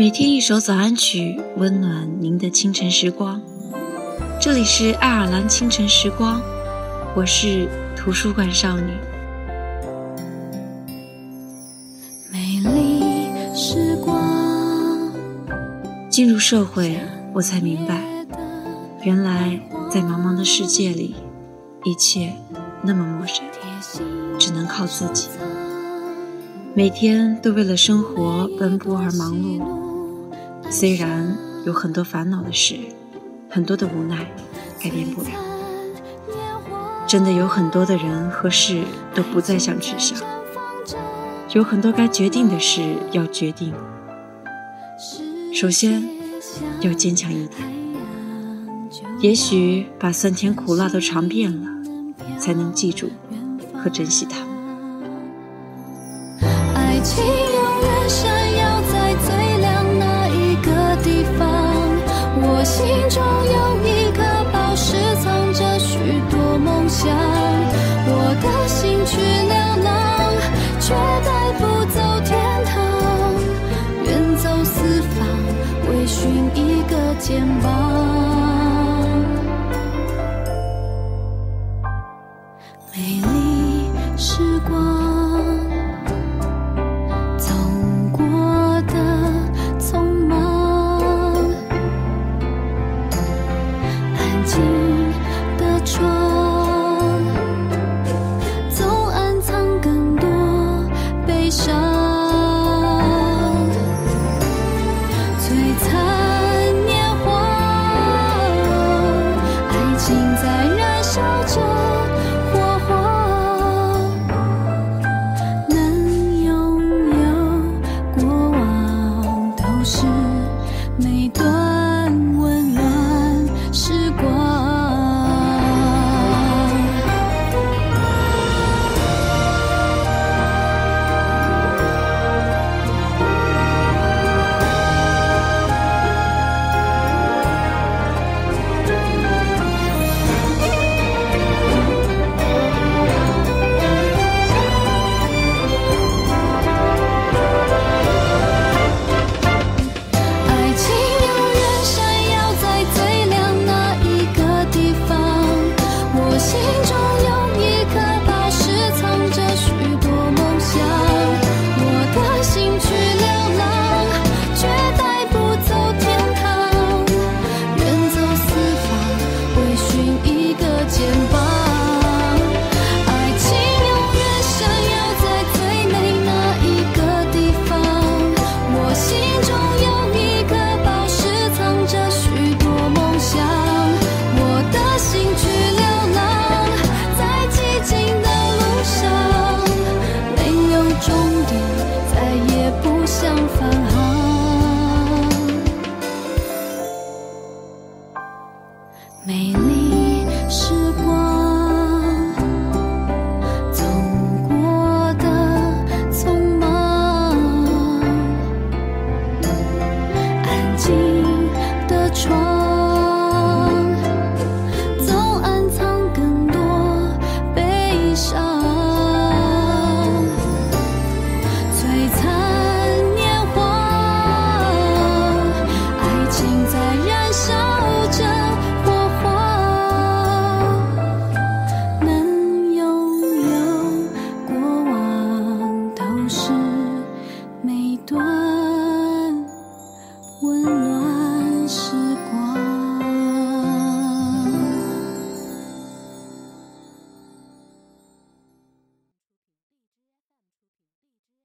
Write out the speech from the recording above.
每天一首早安曲，温暖您的清晨时光。这里是爱尔兰清晨时光，我是图书馆少女。美丽时光。进入社会，我才明白，原来在茫茫的世界里，一切那么陌生，只能靠自己。每天都为了生活奔波而忙碌。虽然有很多烦恼的事，很多的无奈，改变不了。真的有很多的人和事都不再想去想，有很多该决定的事要决定。首先，要坚强一点。也许把酸甜苦辣都尝遍了，才能记住和珍惜它。想。我的心去流浪，却带不走天堂。远走四方，为寻一个肩膀。美丽时光。是